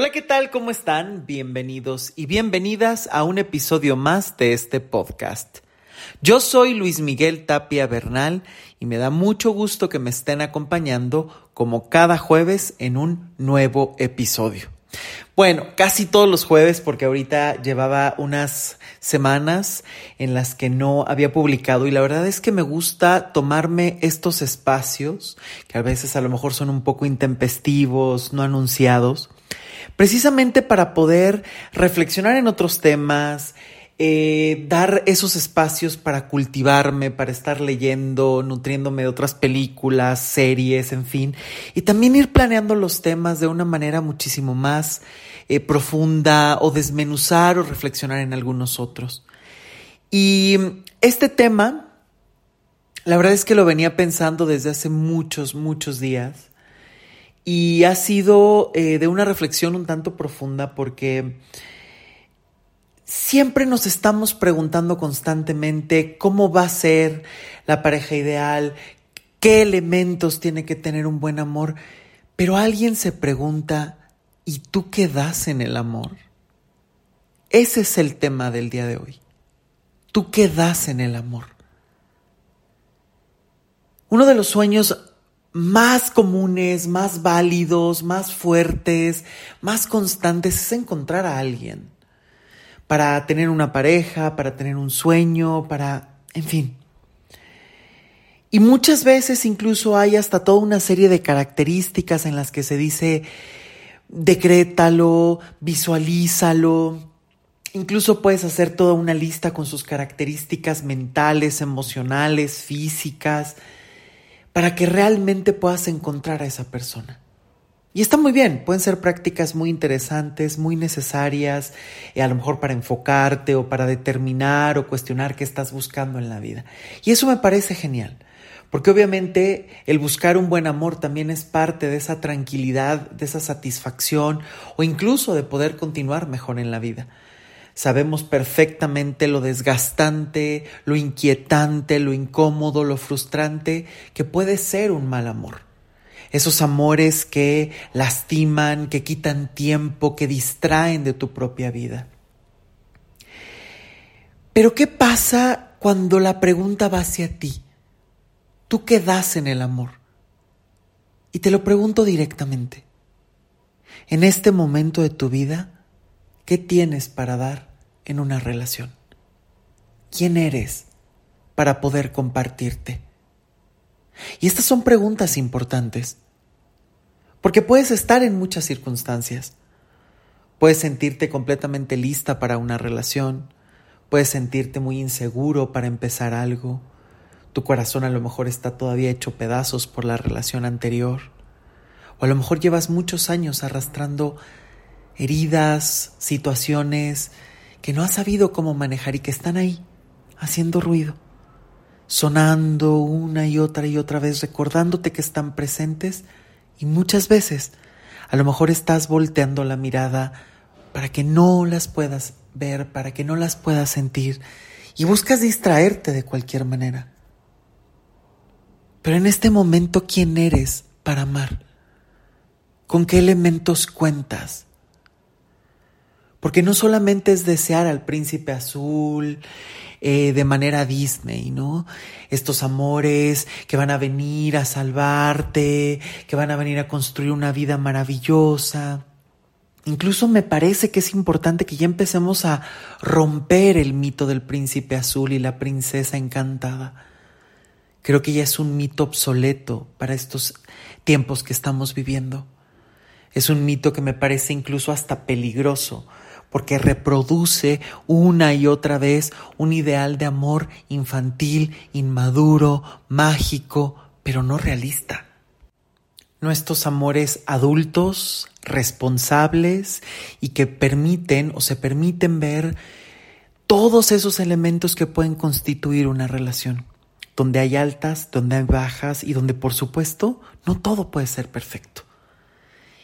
Hola, ¿qué tal? ¿Cómo están? Bienvenidos y bienvenidas a un episodio más de este podcast. Yo soy Luis Miguel Tapia Bernal y me da mucho gusto que me estén acompañando como cada jueves en un nuevo episodio. Bueno, casi todos los jueves porque ahorita llevaba unas semanas en las que no había publicado y la verdad es que me gusta tomarme estos espacios que a veces a lo mejor son un poco intempestivos, no anunciados, precisamente para poder reflexionar en otros temas, eh, dar esos espacios para cultivarme, para estar leyendo, nutriéndome de otras películas, series, en fin, y también ir planeando los temas de una manera muchísimo más eh, profunda o desmenuzar o reflexionar en algunos otros. Y este tema, la verdad es que lo venía pensando desde hace muchos, muchos días y ha sido eh, de una reflexión un tanto profunda porque siempre nos estamos preguntando constantemente cómo va a ser la pareja ideal, qué elementos tiene que tener un buen amor, pero alguien se pregunta, ¿y tú qué das en el amor? Ese es el tema del día de hoy. ¿Tú qué das en el amor? Uno de los sueños más comunes, más válidos, más fuertes, más constantes es encontrar a alguien para tener una pareja, para tener un sueño, para, en fin. Y muchas veces incluso hay hasta toda una serie de características en las que se dice, decrétalo, visualízalo. Incluso puedes hacer toda una lista con sus características mentales, emocionales, físicas, para que realmente puedas encontrar a esa persona. Y está muy bien, pueden ser prácticas muy interesantes, muy necesarias, eh, a lo mejor para enfocarte o para determinar o cuestionar qué estás buscando en la vida. Y eso me parece genial, porque obviamente el buscar un buen amor también es parte de esa tranquilidad, de esa satisfacción o incluso de poder continuar mejor en la vida. Sabemos perfectamente lo desgastante, lo inquietante, lo incómodo, lo frustrante que puede ser un mal amor. Esos amores que lastiman, que quitan tiempo, que distraen de tu propia vida. Pero ¿qué pasa cuando la pregunta va hacia ti? ¿Tú qué das en el amor? Y te lo pregunto directamente. En este momento de tu vida, ¿qué tienes para dar en una relación? ¿Quién eres para poder compartirte? Y estas son preguntas importantes, porque puedes estar en muchas circunstancias. Puedes sentirte completamente lista para una relación, puedes sentirte muy inseguro para empezar algo, tu corazón a lo mejor está todavía hecho pedazos por la relación anterior, o a lo mejor llevas muchos años arrastrando heridas, situaciones que no has sabido cómo manejar y que están ahí, haciendo ruido, sonando una y otra y otra vez, recordándote que están presentes y muchas veces a lo mejor estás volteando la mirada para que no las puedas ver, para que no las puedas sentir y buscas distraerte de cualquier manera. Pero en este momento, ¿quién eres para amar? ¿Con qué elementos cuentas? Porque no solamente es desear al príncipe azul eh, de manera Disney, ¿no? Estos amores que van a venir a salvarte, que van a venir a construir una vida maravillosa. Incluso me parece que es importante que ya empecemos a romper el mito del príncipe azul y la princesa encantada. Creo que ya es un mito obsoleto para estos tiempos que estamos viviendo. Es un mito que me parece incluso hasta peligroso porque reproduce una y otra vez un ideal de amor infantil, inmaduro, mágico, pero no realista. Nuestros amores adultos, responsables y que permiten o se permiten ver todos esos elementos que pueden constituir una relación, donde hay altas, donde hay bajas y donde por supuesto no todo puede ser perfecto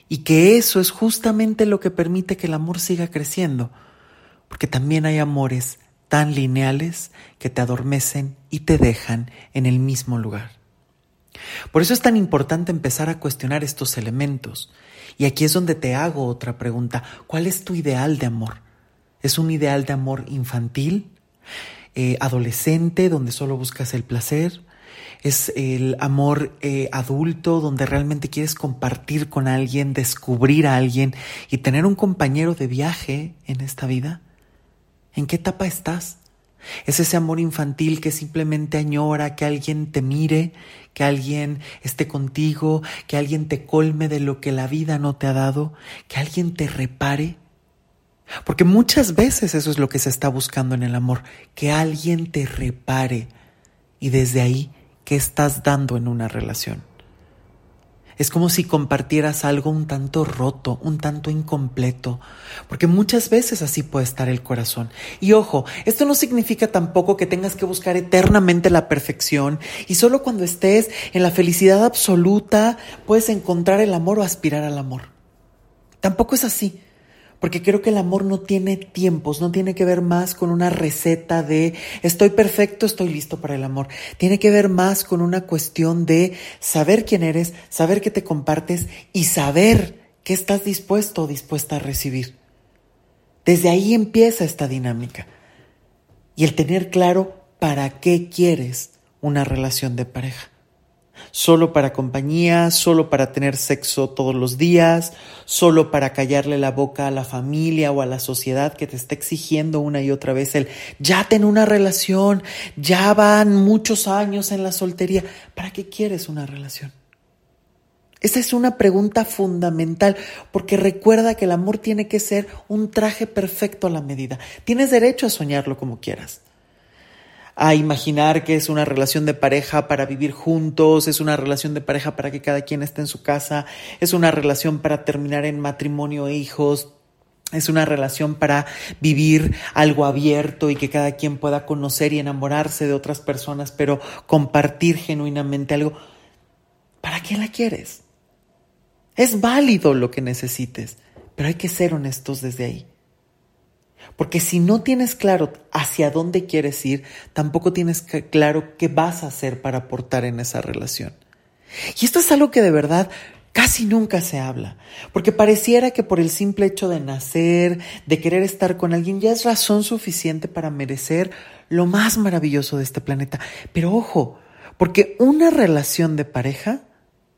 y que eso es justamente lo que permite que el amor siga creciendo, porque también hay amores tan lineales que te adormecen y te dejan en el mismo lugar. Por eso es tan importante empezar a cuestionar estos elementos Y aquí es donde te hago otra pregunta. ¿Cuál es tu ideal de amor? ¿Es un ideal de amor infantil? Eh, adolescente, donde solo buscas el placer? ¿Es el amor eh, adulto, donde realmente quieres compartir con alguien, descubrir a alguien y tener un compañero de viaje en esta vida? ¿En qué etapa estás? Es ese amor infantil que simplemente añora que alguien te mire, que alguien esté contigo, que alguien te colme de lo que la vida no te ha dado, que alguien te repare. Porque muchas veces eso es lo que se está buscando en el amor, que alguien te repare. Y desde ahí, ¿qué estás dando en una relación? Es como si compartieras algo un tanto roto, un tanto incompleto, porque muchas veces así puede estar el corazón. Y ojo, esto no significa tampoco que tengas que buscar eternamente la perfección y solo cuando estés en la felicidad absoluta puedes encontrar el amor o aspirar al amor. Tampoco es así porque creo que el amor no tiene tiempos, no tiene que ver más con una receta de estoy perfecto, estoy listo para el amor. Tiene que ver más con una cuestión de saber quién eres, saber que te compartes y saber qué estás dispuesto o dispuesta a recibir. Desde ahí empieza esta dinámica. Y el tener claro para qué quieres una relación de pareja solo para compañía, solo para tener sexo todos los días, solo para callarle la boca a la familia o a la sociedad que te está exigiendo una y otra vez el ya ten una relación, ya van muchos años en la soltería. ¿Para qué quieres una relación? Esa es una pregunta fundamental, porque recuerda que el amor tiene que ser un traje perfecto a la medida. Tienes derecho a soñarlo como quieras a imaginar que es una relación de pareja para vivir juntos, es una relación de pareja para que cada quien esté en su casa, es una relación para terminar en matrimonio e hijos, es una relación para vivir algo abierto y que cada quien pueda conocer y enamorarse de otras personas, pero compartir genuinamente algo. ¿Para qué la quieres? Es válido lo que necesites, pero hay que ser honestos desde ahí. Porque si no tienes claro hacia dónde quieres ir, tampoco tienes claro qué vas a hacer para aportar en esa relación. Y esto es algo que de verdad casi nunca se habla, porque pareciera que por el simple hecho de nacer, de querer estar con alguien, ya es razón suficiente para merecer lo más maravilloso de este planeta. Pero ojo, porque una relación de pareja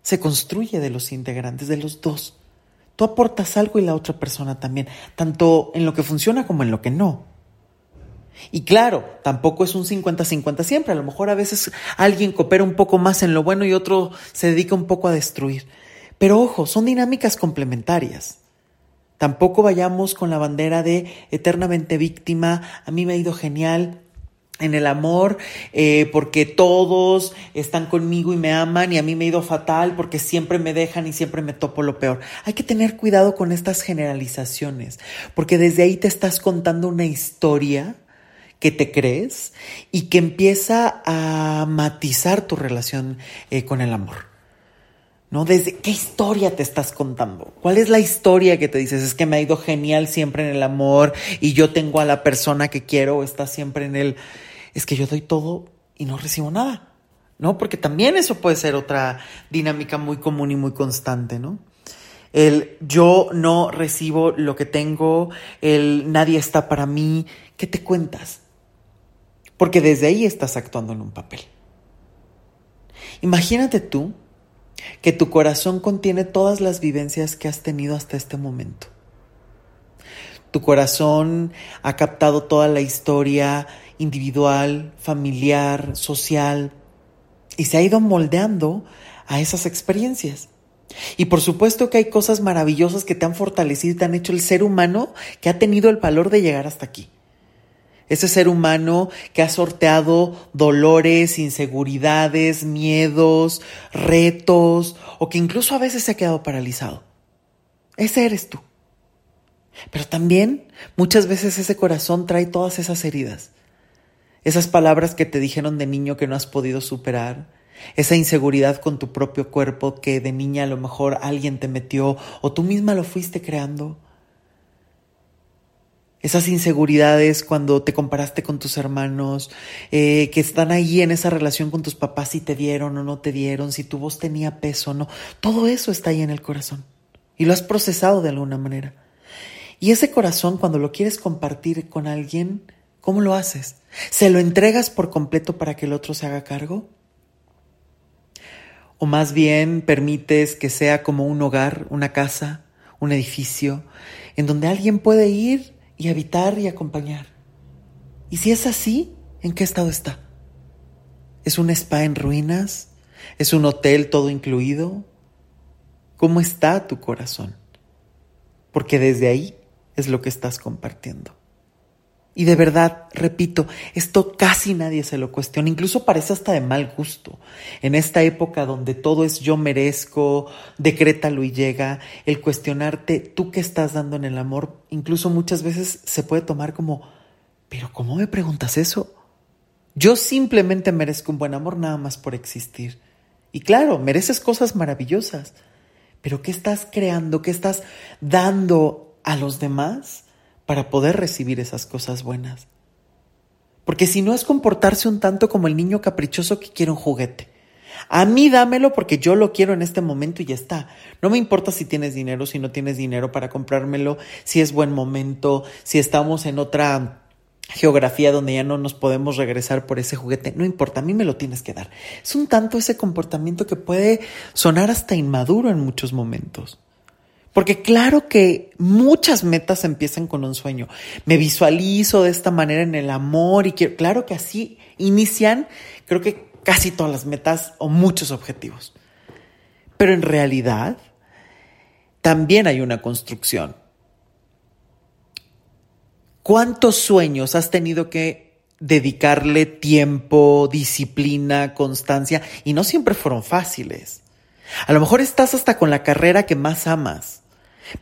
se construye de los integrantes, de los dos. Tú aportas algo y la otra persona también, tanto en lo que funciona como en lo que no. Y claro, tampoco es un 50-50 siempre, a lo mejor a veces alguien coopera un poco más en lo bueno y otro se dedica un poco a destruir. Pero ojo, son dinámicas complementarias. Tampoco vayamos con la bandera de eternamente víctima, a mí me ha ido genial, en el amor, eh, porque todos están conmigo y me aman y a mí me ha ido fatal porque siempre me dejan y siempre me topo lo peor. Hay que tener cuidado con estas generalizaciones, porque desde ahí te estás contando una historia que te crees y que empieza a matizar tu relación eh, con el amor. ¿No? ¿Desde qué historia te estás contando? ¿Cuál es la historia que te dices? Es que me ha ido genial siempre en el amor y yo tengo a la persona que quiero, está siempre en el es que yo doy todo y no recibo nada, ¿no? Porque también eso puede ser otra dinámica muy común y muy constante, ¿no? El yo no recibo lo que tengo, el nadie está para mí, ¿qué te cuentas? Porque desde ahí estás actuando en un papel. Imagínate tú que tu corazón contiene todas las vivencias que has tenido hasta este momento. Tu corazón ha captado toda la historia individual, familiar, social, y se ha ido moldeando a esas experiencias. Y por supuesto que hay cosas maravillosas que te han fortalecido y te han hecho el ser humano que ha tenido el valor de llegar hasta aquí. Ese ser humano que ha sorteado dolores, inseguridades, miedos, retos, o que incluso a veces se ha quedado paralizado. Ese eres tú. Pero también muchas veces ese corazón trae todas esas heridas esas palabras que te dijeron de niño que no has podido superar, esa inseguridad con tu propio cuerpo que de niña a lo mejor alguien te metió o tú misma lo fuiste creando. Esas inseguridades cuando te comparaste con tus hermanos, eh, que están ahí en esa relación con tus papás, si te dieron o no te dieron, si tu voz tenía peso o no. Todo eso está ahí en el corazón. y lo has procesado de alguna manera. Y ese corazón, cuando lo quieres compartir con alguien, ¿cómo lo haces? ¿Se lo entregas por completo para que el otro se haga cargo? ¿O más bien permites que sea como un hogar, una casa, un edificio, en donde alguien puede ir y habitar y acompañar? Y si es así, ¿en qué estado está? ¿Es un spa en ruinas? ¿Es un hotel todo incluido? ¿Cómo está tu corazón? Porque desde ahí es lo que estás compartiendo. Y de verdad, repito, esto casi nadie se lo cuestiona, incluso parece hasta de mal gusto. En esta época donde todo es yo merezco, decrétalo y llega, el cuestionarte tú qué estás dando en el amor, incluso muchas veces se puede tomar como, pero ¿cómo me preguntas eso? Yo simplemente merezco un buen amor nada más por existir. Y claro, mereces cosas maravillosas, pero ¿qué estás creando? ¿Qué estás dando a los demás para poder recibir esas cosas buenas? Porque si no es comportarse un tanto como el niño caprichoso que quiere un juguete. A mí dámelo porque yo lo quiero en este momento y ya está. No me importa si tienes dinero, si no tienes dinero para comprármelo, si es buen momento, si estamos en otra geografía donde ya no nos podemos regresar por ese juguete, no importa, a mí me lo tienes que dar. Es un tanto ese comportamiento que puede sonar hasta inmaduro en muchos momentos. Porque claro que muchas metas empiezan con un sueño. Me visualizo de esta manera en el amor y quiero, claro que así inician, creo que casi todas las metas o muchos objetivos. Pero en realidad también hay una construcción ¿Cuántos sueños has tenido que dedicarle tiempo, disciplina, constancia? Y no siempre fueron fáciles. A lo mejor estás hasta con la carrera que más amas,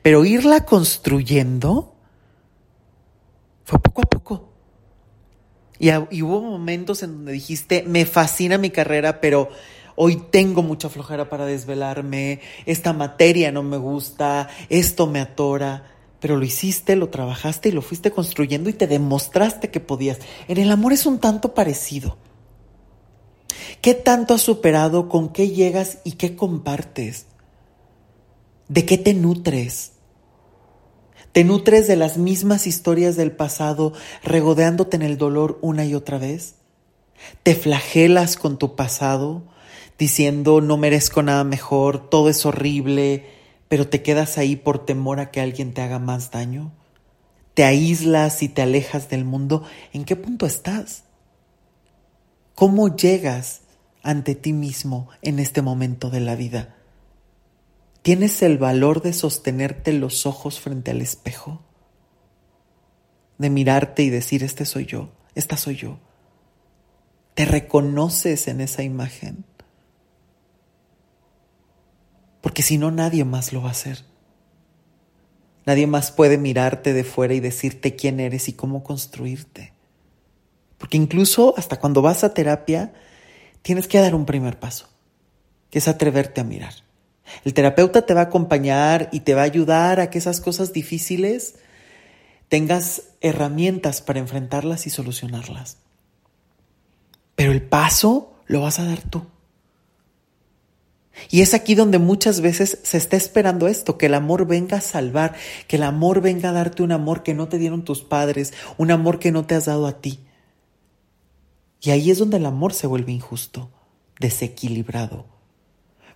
pero irla construyendo fue poco a poco. Y, hubo momentos en donde dijiste, me fascina mi carrera, pero hoy tengo mucha flojera para desvelarme, esta materia no me gusta, esto me atora pero lo hiciste, lo trabajaste y lo fuiste construyendo y te demostraste que podías. En el amor es un tanto parecido. ¿Qué tanto has superado? ¿Con qué llegas y qué compartes? ¿De qué te nutres? ¿Te nutres de las mismas historias del pasado, regodeándote en el dolor una y otra vez? ¿Te flagelas con tu pasado, diciendo no merezco nada mejor, todo es horrible, pero te quedas ahí por temor a que alguien te haga más daño? ¿Te aíslas y te alejas del mundo? ¿En qué punto estás? ¿Cómo llegas ante ti mismo en este momento de la vida? ¿Tienes el valor de sostenerte los ojos frente al espejo? De mirarte y decir, este soy yo, esta soy yo. ¿Te reconoces en esa imagen? porque si no nadie más lo va a hacer. Nadie más puede mirarte de fuera y decirte quién eres y cómo construirte. Porque incluso hasta cuando vas a terapia, tienes que dar un primer paso, que es atreverte a mirar. El terapeuta te va a acompañar y te va a ayudar a que esas cosas difíciles tengas herramientas para enfrentarlas y solucionarlas. Pero el paso lo vas a dar tú. Y es aquí donde muchas veces se está esperando esto, que el amor venga a salvar, que el amor venga a darte un amor que no te dieron tus padres, un amor que no te has dado a ti. Y ahí es donde el amor se vuelve injusto, desequilibrado,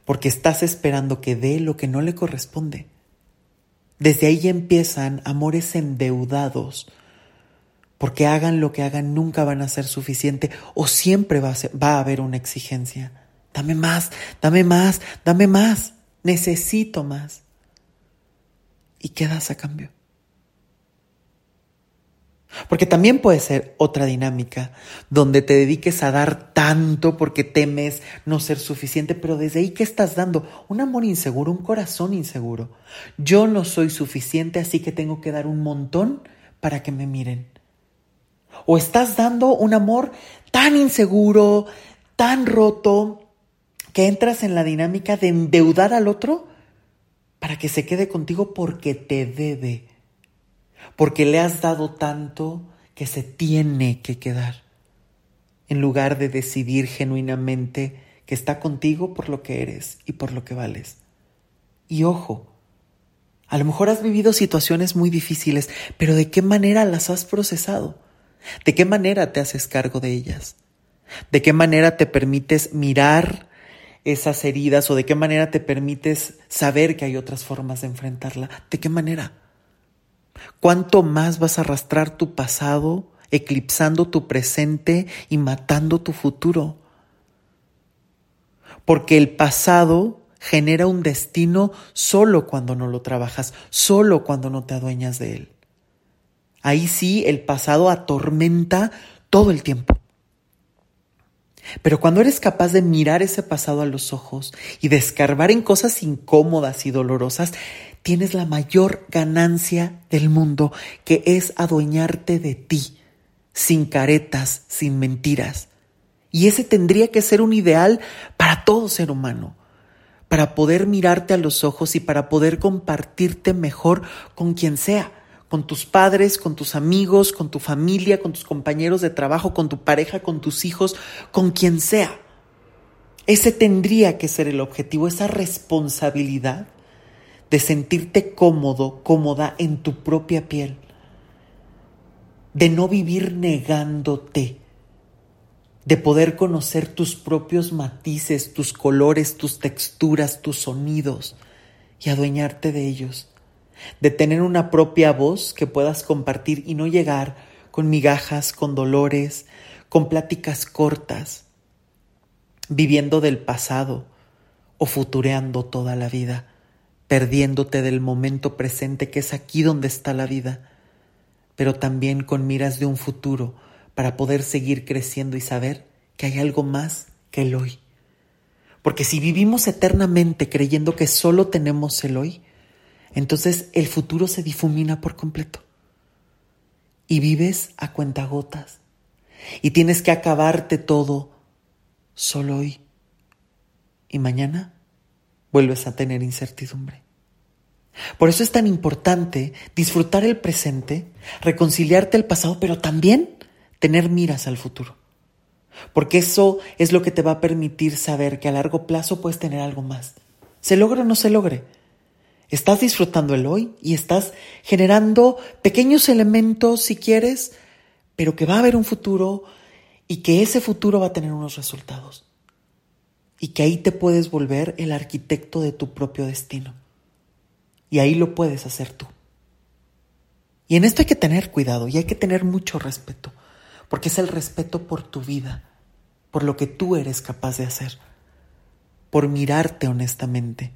porque estás esperando que dé lo que no le corresponde. Desde ahí empiezan amores endeudados, porque hagan lo que hagan nunca van a ser suficiente o siempre va a, va a haber una exigencia. Dame más, dame más, dame más. Necesito más. ¿Y qué das a cambio? Porque también puede ser otra dinámica donde te dediques a dar tanto porque temes no ser suficiente, pero desde ahí ¿qué estás dando? Un amor inseguro, un corazón inseguro. Yo no soy suficiente, así que tengo que dar un montón para que me miren. O estás dando un amor tan inseguro, tan roto, que entras en la dinámica de endeudar al otro para que se quede contigo porque te debe, porque le has dado tanto que se tiene que quedar, en lugar de decidir genuinamente que está contigo por lo que eres y por lo que vales. Y ojo, A lo mejor has vivido situaciones muy difíciles, pero ¿de qué manera las has procesado? ¿De qué manera te haces cargo de ellas? ¿De qué manera te permites mirar esas heridas o de qué manera te permites saber que hay otras formas de enfrentarla? ¿De qué manera? ¿Cuánto más vas a arrastrar tu pasado, eclipsando tu presente y matando tu futuro? Porque el pasado genera un destino solo cuando no lo trabajas, solo cuando no te adueñas de él. Ahí sí el pasado atormenta todo el tiempo. Pero cuando eres capaz de mirar ese pasado a los ojos y de escarbar en cosas incómodas y dolorosas, tienes la mayor ganancia del mundo, que es adueñarte de ti, sin caretas, sin mentiras. Y ese tendría que ser un ideal para todo ser humano para poder mirarte a los ojos y para poder compartirte mejor con quien sea, con tus padres, con tus amigos, con tu familia, con tus compañeros de trabajo, con tu pareja, con tus hijos, con quien sea. Ese tendría que ser el objetivo, esa responsabilidad de sentirte cómodo, cómoda en tu propia piel, de no vivir negándote, de poder conocer tus propios matices, tus colores, tus texturas, tus sonidos y adueñarte de ellos, de tener una propia voz que puedas compartir y no llegar con migajas, con dolores, con pláticas cortas, viviendo del pasado o futureando toda la vida, perdiéndote del momento presente que es aquí donde está la vida, pero también con miras de un futuro para poder seguir creciendo y saber que hay algo más que el hoy. Porque si vivimos eternamente creyendo que solo tenemos el hoy, entonces el futuro se difumina por completo. Y vives a cuentagotas. Y tienes que acabarte todo solo hoy. Y mañana vuelves a tener incertidumbre. Por eso es tan importante disfrutar el presente, reconciliarte el pasado, pero también tener miras al futuro. Porque eso es lo que te va a permitir saber que a largo plazo puedes tener algo más. Se logre o no se logre. Estás disfrutando el hoy y estás generando pequeños elementos si quieres, pero que va a haber un futuro y que ese futuro va a tener unos resultados. Y que ahí te puedes volver el arquitecto de tu propio destino. Y ahí lo puedes hacer tú. Y en esto hay que tener cuidado y hay que tener mucho respeto porque es el respeto por tu vida, por lo que tú eres capaz de hacer, por mirarte honestamente.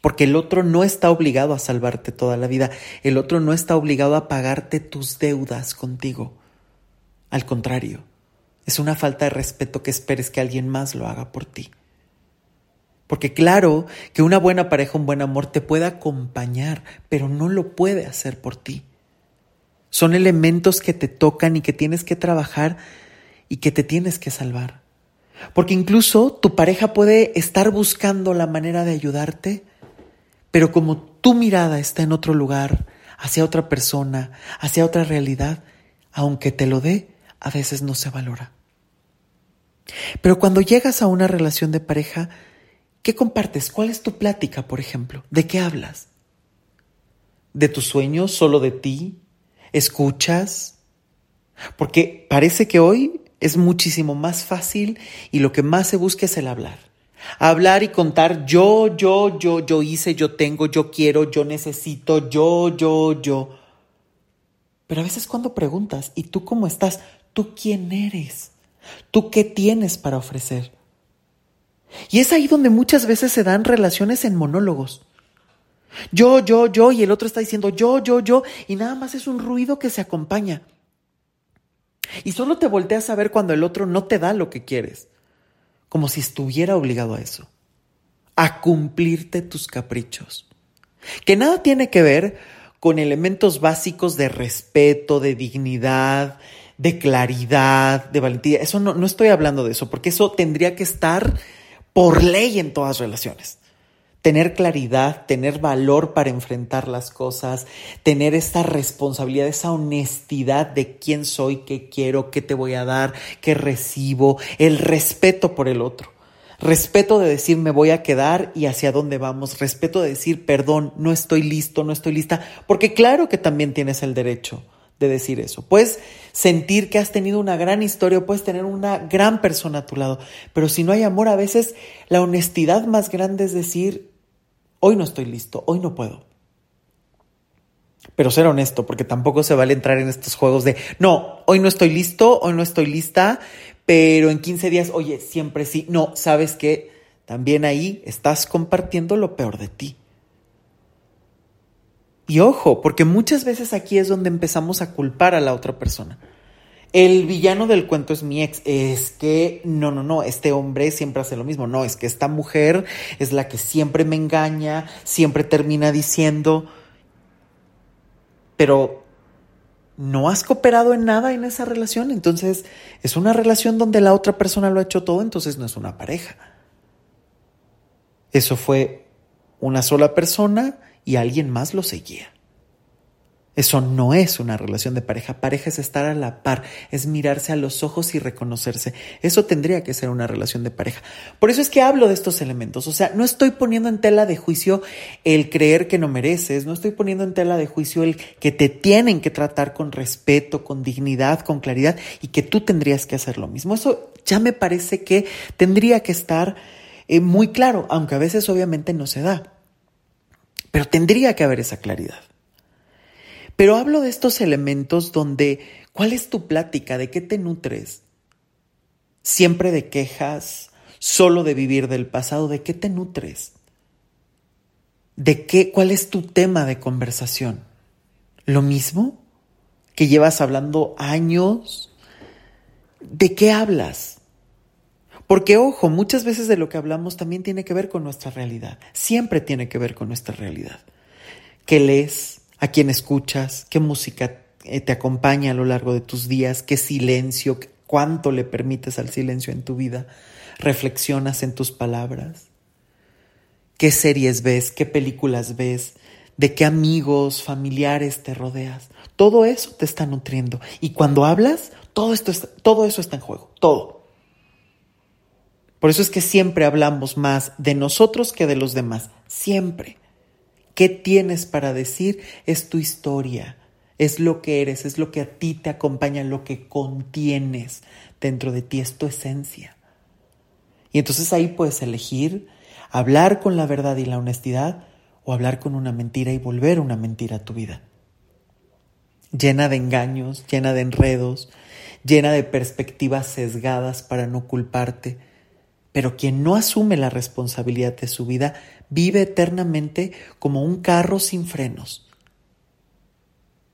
Porque el otro no está obligado a salvarte toda la vida, el otro no está obligado a pagarte tus deudas contigo. Al contrario, es una falta de respeto que esperes que alguien más lo haga por ti. Porque claro que una buena pareja, un buen amor te puede acompañar, pero no lo puede hacer por ti. Son elementos que te tocan y que tienes que trabajar y que te tienes que salvar. Porque incluso tu pareja puede estar buscando la manera de ayudarte, pero como tu mirada está en otro lugar, hacia otra persona, hacia otra realidad, aunque te lo dé, a veces no se valora. Pero cuando llegas a una relación de pareja, ¿qué compartes? ¿Cuál es tu plática, por ejemplo? ¿De qué hablas? ¿De tus sueños, solo de ti? escuchas, porque parece que hoy es muchísimo más fácil y lo que más se busca es el hablar. Hablar y contar yo, yo, yo, yo hice, yo tengo, yo quiero, yo necesito, yo, yo, yo. Pero a veces cuando preguntas, ¿y tú cómo estás? ¿Tú quién eres? ¿Tú qué tienes para ofrecer? Y es ahí donde muchas veces se dan relaciones en monólogos. Yo, yo, yo, y el otro está diciendo yo, yo, yo, y nada más es un ruido que se acompaña. Y solo te volteas a ver cuando el otro no te da lo que quieres, como si estuviera obligado a eso, a cumplirte tus caprichos, que nada tiene que ver con elementos básicos de respeto, de dignidad, de claridad, de valentía. Eso no, no estoy hablando de eso, porque eso tendría que estar por ley en todas relaciones tener claridad, tener valor para enfrentar las cosas, tener esta responsabilidad, esa honestidad de quién soy, qué quiero, qué te voy a dar, qué recibo, el respeto por el otro. Respeto de decir me voy a quedar y hacia dónde vamos. Respeto de decir perdón, no estoy listo, no estoy lista. Porque claro que también tienes el derecho de decir eso. Puedes sentir que has tenido una gran historia, puedes tener una gran persona a tu lado. Pero si no hay amor, a veces la honestidad más grande es decir, hoy no estoy listo, hoy no puedo. Pero ser honesto, porque tampoco se vale entrar en estos juegos de, no, hoy no estoy listo, hoy no estoy lista, pero en 15 días, oye, siempre sí. No, sabes que también ahí estás compartiendo lo peor de ti. Y ojo, porque muchas veces aquí es donde empezamos a culpar a la otra persona. El villano del cuento es mi ex. Es que, no, no, no, este hombre siempre hace lo mismo. No, es que esta mujer es la que siempre me engaña, siempre termina diciendo, pero no has cooperado en nada en esa relación, entonces es una relación donde la otra persona lo ha hecho todo, entonces no es una pareja. Eso fue una sola persona y alguien más lo seguía. Eso no es una relación de pareja. Pareja es estar a la par, es mirarse a los ojos y reconocerse. Eso tendría que ser una relación de pareja. Por eso es que hablo de estos elementos. O sea, no estoy poniendo en tela de juicio el creer que no mereces, no estoy poniendo en tela de juicio el que te tienen que tratar con respeto, con dignidad, con claridad y que tú tendrías que hacer lo mismo. Eso ya me parece que tendría que estar eh, muy claro, aunque a veces obviamente no se da. Pero tendría que haber esa claridad. Pero hablo de estos elementos donde, ¿cuál es tu plática? ¿De qué te nutres? ¿Siempre de quejas? ¿Solo de vivir del pasado? ¿De qué te nutres? ¿De qué? ¿Cuál es tu tema de conversación? ¿Lo mismo? ¿Que llevas hablando años? ¿De qué hablas? Porque, ojo, muchas veces de lo que hablamos también tiene que ver con nuestra realidad. Siempre tiene que ver con nuestra realidad. ¿Qué lees? a quién escuchas, qué música eh, te acompaña a lo largo de tus días, qué silencio, cuánto le permites al silencio en tu vida, reflexionas en tus palabras, qué series ves, qué películas ves, de qué amigos, familiares te rodeas. Todo eso te está nutriendo. Y cuando hablas, todo, esto todo eso está en juego, todo. Por eso es que siempre hablamos más de nosotros que de los demás, siempre. ¿Qué tienes para decir? Es tu historia, es lo que eres, es lo que a ti te acompaña, lo que contienes dentro de ti, es tu esencia. Y entonces ahí puedes elegir hablar con la verdad y la honestidad o hablar con una mentira y volver una mentira a tu vida. Llena de engaños, llena de enredos, llena de perspectivas sesgadas para no culparte. Pero quien no asume la responsabilidad de su vida vive eternamente como un carro sin frenos.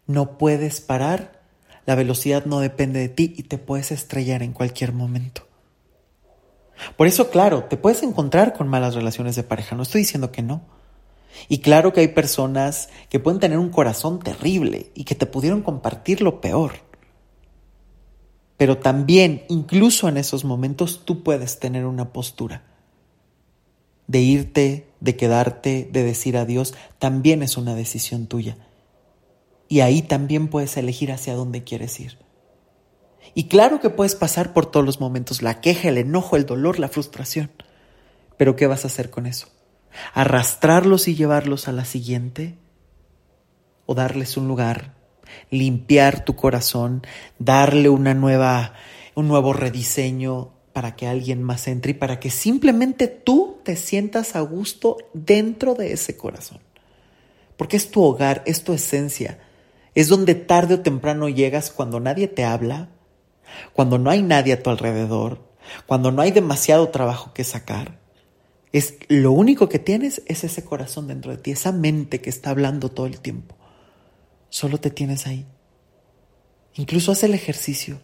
No puedes parar, la velocidad no depende de ti y te puedes estrellar en cualquier momento. Por eso, claro, te puedes encontrar con malas relaciones de pareja, no estoy diciendo que no. Y claro que hay personas que pueden tener un corazón terrible y que te pudieron compartir lo peor. Pero también, incluso en esos momentos, tú puedes tener una postura de irte, de quedarte, de decir adiós, también es una decisión tuya. Y ahí también puedes elegir hacia dónde quieres ir. Y claro que puedes pasar por todos los momentos, la queja, el enojo, el dolor, la frustración. Pero ¿qué vas a hacer con eso? ¿Arrastrarlos y llevarlos a la siguiente? ¿O darles un lugar? Limpiar tu corazón, darle una nueva, un nuevo rediseño, para que alguien más entre y para que simplemente tú te sientas a gusto dentro de ese corazón. Porque es tu hogar, es tu esencia, es donde tarde o temprano llegas cuando nadie te habla, cuando no hay nadie a tu alrededor, cuando no hay demasiado trabajo que sacar. Es lo único que tienes es ese corazón dentro de ti, esa mente que está hablando todo el tiempo. Solo te tienes ahí. Incluso haz el ejercicio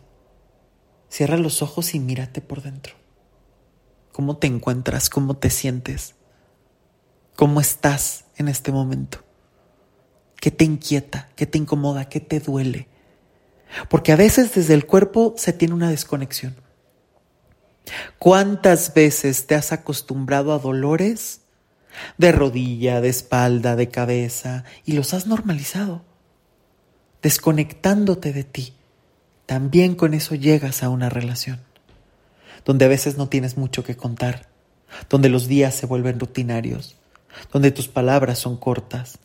Cierra los ojos y mírate por dentro. ¿Cómo te encuentras? ¿Cómo te sientes? ¿Cómo estás en este momento? ¿Qué te inquieta? ¿Qué te incomoda? ¿Qué te duele? Porque a veces desde el cuerpo se tiene una desconexión. ¿Cuántas veces te has acostumbrado a dolores de rodilla, de espalda, de cabeza y los has normalizado, desconectándote de ti? también con eso llegas a una relación, donde a veces no tienes mucho que contar, donde los días se vuelven rutinarios, donde tus palabras son cortas,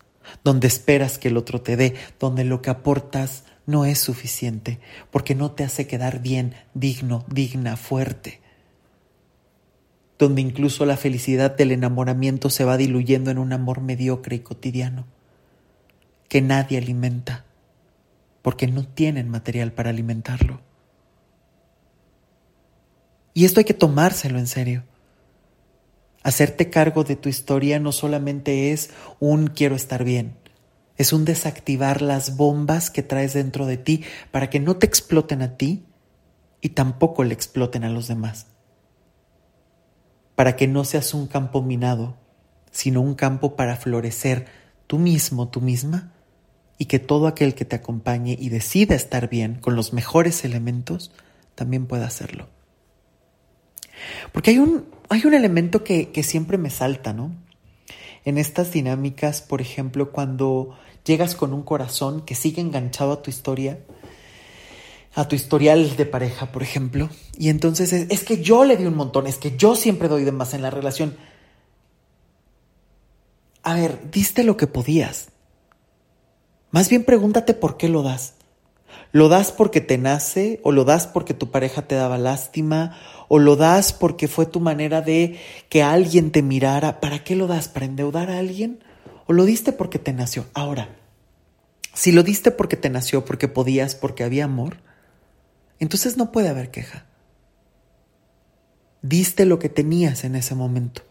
donde esperas que el otro te dé, donde lo que aportas no es suficiente, porque no te hace quedar bien, digno, digna, fuerte, donde incluso la felicidad del enamoramiento se va diluyendo en un amor mediocre y cotidiano, que nadie alimenta, porque no tienen material para alimentarlo. Y esto hay que tomárselo en serio. Hacerte cargo de tu historia no solamente es un quiero estar bien, es un desactivar las bombas que traes dentro de ti para que no te exploten a ti y tampoco le exploten a los demás. Para que no seas un campo minado, sino un campo para florecer tú mismo, tú misma, y que todo aquel que te acompañe y decida estar bien con los mejores elementos, también pueda hacerlo. Porque hay un, hay un elemento que, que siempre me salta, ¿no? En estas dinámicas, por ejemplo, cuando llegas con un corazón que sigue enganchado a tu historia, a tu historial de pareja, por ejemplo, y entonces es, es, que yo le di un montón, es que yo siempre doy de más en la relación. A ver, diste lo que podías. Más bien pregúntate por qué lo das. ¿Lo das porque te nace o lo das porque tu pareja te daba lástima o lo das porque fue tu manera de que alguien te mirara? ¿Para qué lo das? ¿Para endeudar a alguien? ¿O lo diste porque te nació? Ahora, si lo diste porque te nació, porque podías, porque había amor, entonces no puede haber queja. Diste lo que tenías en ese momento.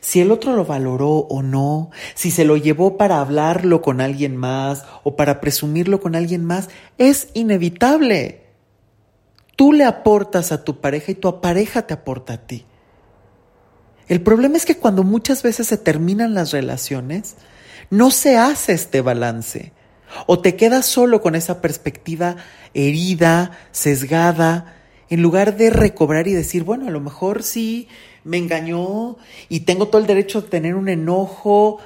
Si el otro lo valoró o no, si se lo llevó para hablarlo con alguien más o para presumirlo con alguien más, es inevitable. Tú le aportas a tu pareja y tu pareja te aporta a ti. El problema es que cuando muchas veces se terminan las relaciones, no se hace este balance. O te quedas solo con esa perspectiva herida, sesgada, en lugar de recobrar y decir, bueno, a lo mejor sí me engañó y tengo todo el derecho de tener un enojo.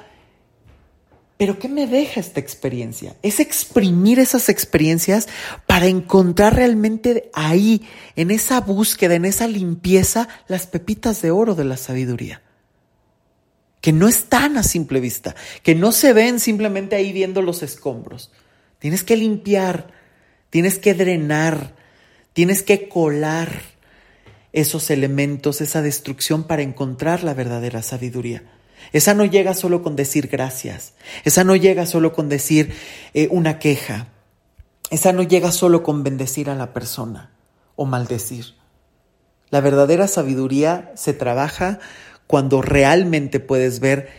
Pero ¿qué me deja esta experiencia? Es exprimir esas experiencias para encontrar realmente ahí, en esa búsqueda, en esa limpieza, las pepitas de oro de la sabiduría. Que no están a simple vista, que no se ven simplemente ahí viendo los escombros. Tienes que limpiar, tienes que drenar, tienes que colar esos elementos, esa destrucción para encontrar la verdadera sabiduría. Esa no llega solo con decir gracias, esa no llega solo con decir eh, una queja, esa no llega solo con bendecir a la persona o maldecir. La verdadera sabiduría se trabaja cuando realmente puedes ver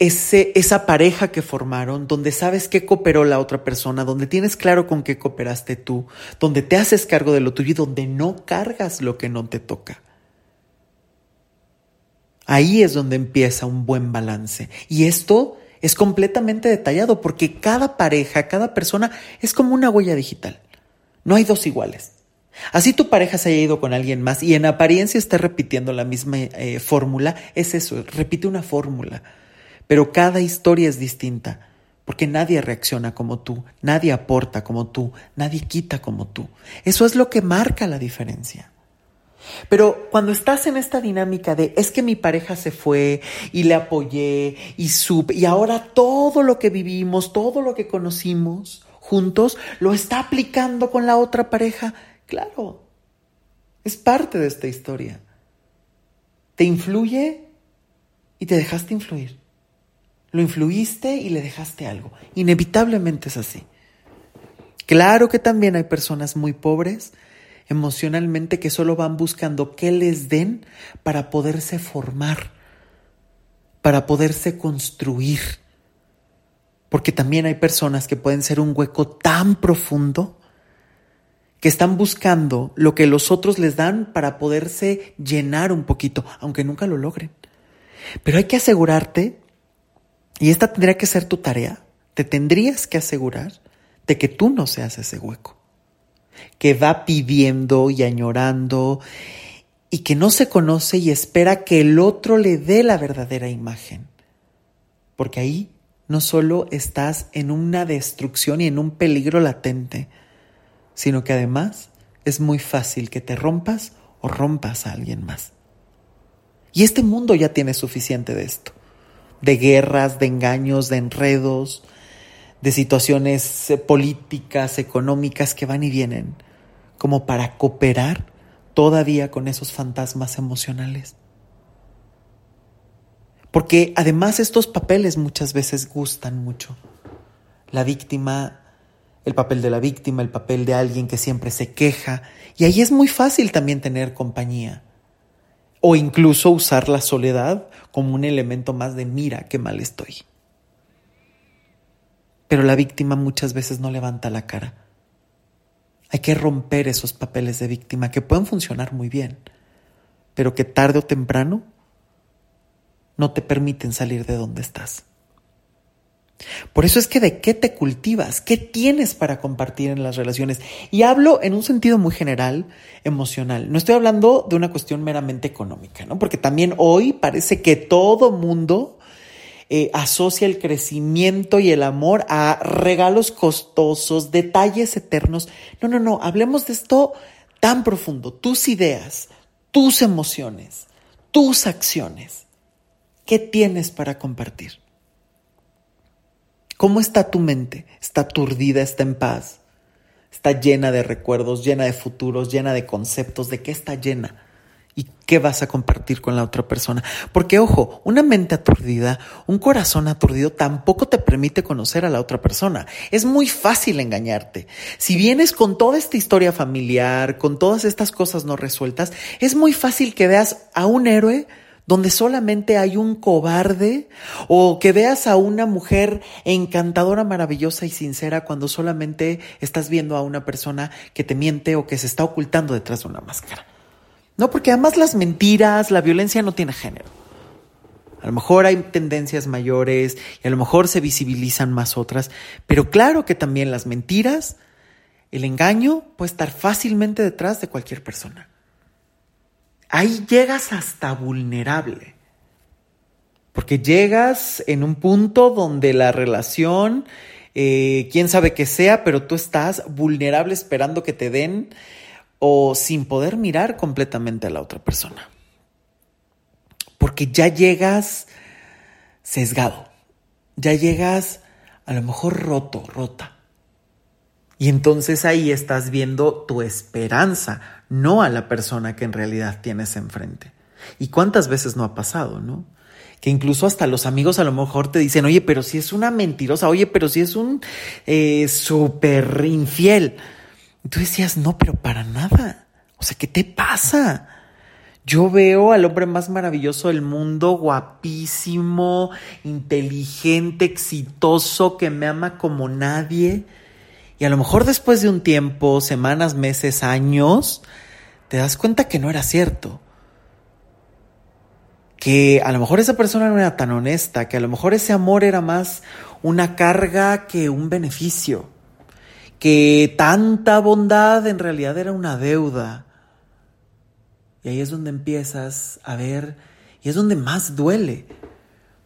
ese, esa pareja que formaron, donde sabes qué cooperó la otra persona, donde tienes claro con qué cooperaste tú, donde te haces cargo de lo tuyo y donde no cargas lo que no te toca. Ahí es donde empieza un buen balance. Y esto es completamente detallado porque cada pareja, cada persona es como una huella digital. No hay dos iguales. Así tu pareja se haya ido con alguien más y en apariencia esté repitiendo la misma eh, fórmula, es eso, repite una fórmula pero cada historia es distinta, porque nadie reacciona como tú, nadie aporta como tú, nadie quita como tú. Eso es lo que marca la diferencia. Pero cuando estás en esta dinámica de es que mi pareja se fue y le apoyé y supe y ahora todo lo que vivimos, todo lo que conocimos juntos, lo está aplicando con la otra pareja, claro, es parte de esta historia. Te influye y te dejaste influir. Lo influiste y le dejaste algo. Inevitablemente es así. Claro que también hay personas muy pobres emocionalmente que solo van buscando qué les den para poderse formar, para poderse construir. Porque también hay personas que pueden ser un hueco tan profundo que están buscando lo que los otros les dan para poderse llenar un poquito, aunque nunca lo logren. Pero hay que asegurarte y esta tendría que ser tu tarea. Te tendrías que asegurar de que tú no seas ese hueco, que va pidiendo y añorando y que no se conoce y espera que el otro le dé la verdadera imagen. Porque ahí no solo estás en una destrucción y en un peligro latente, sino que además es muy fácil que te rompas o rompas a alguien más. Y este mundo ya tiene suficiente de esto, de guerras, de engaños, de enredos, de situaciones eh, políticas, económicas que van y vienen, como para cooperar todavía con esos fantasmas emocionales. Porque además estos papeles muchas veces gustan mucho. La víctima, el papel de la víctima, el papel de alguien que siempre se queja. Y ahí es muy fácil también tener compañía. O incluso usar la soledad como un elemento más de mira qué mal estoy. Pero la víctima muchas veces no levanta la cara. Hay que romper esos papeles de víctima que pueden funcionar muy bien, pero que tarde o temprano no te permiten salir de donde estás. Por eso es que de qué te cultivas, qué tienes para compartir en las relaciones. Y hablo en un sentido muy general, emocional. No estoy hablando de una cuestión meramente económica, ¿no? Porque también hoy parece que todo mundo eh, asocia el crecimiento y el amor a regalos costosos, detalles eternos. No, no, no, hablemos de esto tan profundo. Tus ideas, tus emociones, tus acciones. ¿Qué tienes para compartir? ¿Cómo está tu mente? ¿Está aturdida? ¿Está en paz? ¿Está llena de recuerdos, llena de futuros, llena de conceptos? ¿De qué está llena? ¿Y qué vas a compartir con la otra persona? Porque, ojo, una mente aturdida, un corazón aturdido tampoco te permite conocer a la otra persona. Es muy fácil engañarte. Si vienes con toda esta historia familiar, con todas estas cosas no resueltas, es muy fácil que veas a un héroe donde solamente hay un cobarde, o que veas a una mujer encantadora, maravillosa y sincera cuando solamente estás viendo a una persona que te miente o que se está ocultando detrás de una máscara. No, porque además las mentiras, la violencia no tiene género. A lo mejor hay tendencias mayores y a lo mejor se visibilizan más otras, pero claro que también las mentiras, el engaño puede estar fácilmente detrás de cualquier persona ahí llegas hasta vulnerable. Porque llegas en un punto donde la relación, eh, quién sabe qué sea, pero tú estás vulnerable esperando que te den o sin poder mirar completamente a la otra persona. Porque ya llegas sesgado, ya llegas a lo mejor roto, rota. Y entonces ahí estás viendo tu esperanza, no a la persona que en realidad tienes enfrente. ¿Y cuántas veces no ha pasado, no? Que incluso hasta los amigos a lo mejor te dicen, oye, pero si es una mentirosa, oye, pero si es un eh, súper infiel. Y tú decías, no, pero para nada. O sea, ¿qué te pasa? Yo veo al hombre más maravilloso del mundo, guapísimo, inteligente, exitoso, que me ama como nadie y a lo mejor después de un tiempo, semanas, meses, años, te das cuenta que no era cierto. Que a lo mejor esa persona no era tan honesta, que a lo mejor ese amor era más una carga que un beneficio, que tanta bondad en realidad era una deuda. Y ahí es donde empiezas a ver, y es donde más duele,